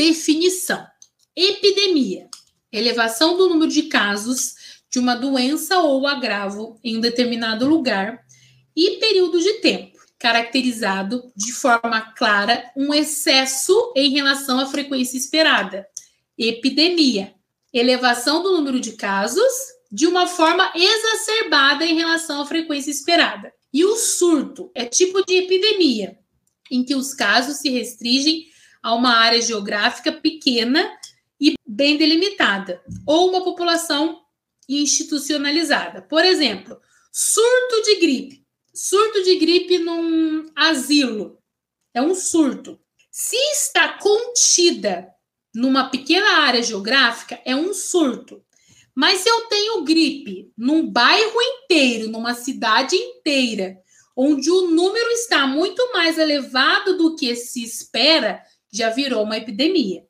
Definição: epidemia, elevação do número de casos de uma doença ou agravo em um determinado lugar e período de tempo, caracterizado de forma clara um excesso em relação à frequência esperada. Epidemia, elevação do número de casos de uma forma exacerbada em relação à frequência esperada. E o surto é tipo de epidemia, em que os casos se restringem a uma área geográfica pequena e bem delimitada, ou uma população institucionalizada. Por exemplo, surto de gripe. Surto de gripe num asilo. É um surto. Se está contida numa pequena área geográfica, é um surto. Mas se eu tenho gripe num bairro inteiro, numa cidade inteira, onde o número está muito mais elevado do que se espera, já virou uma epidemia.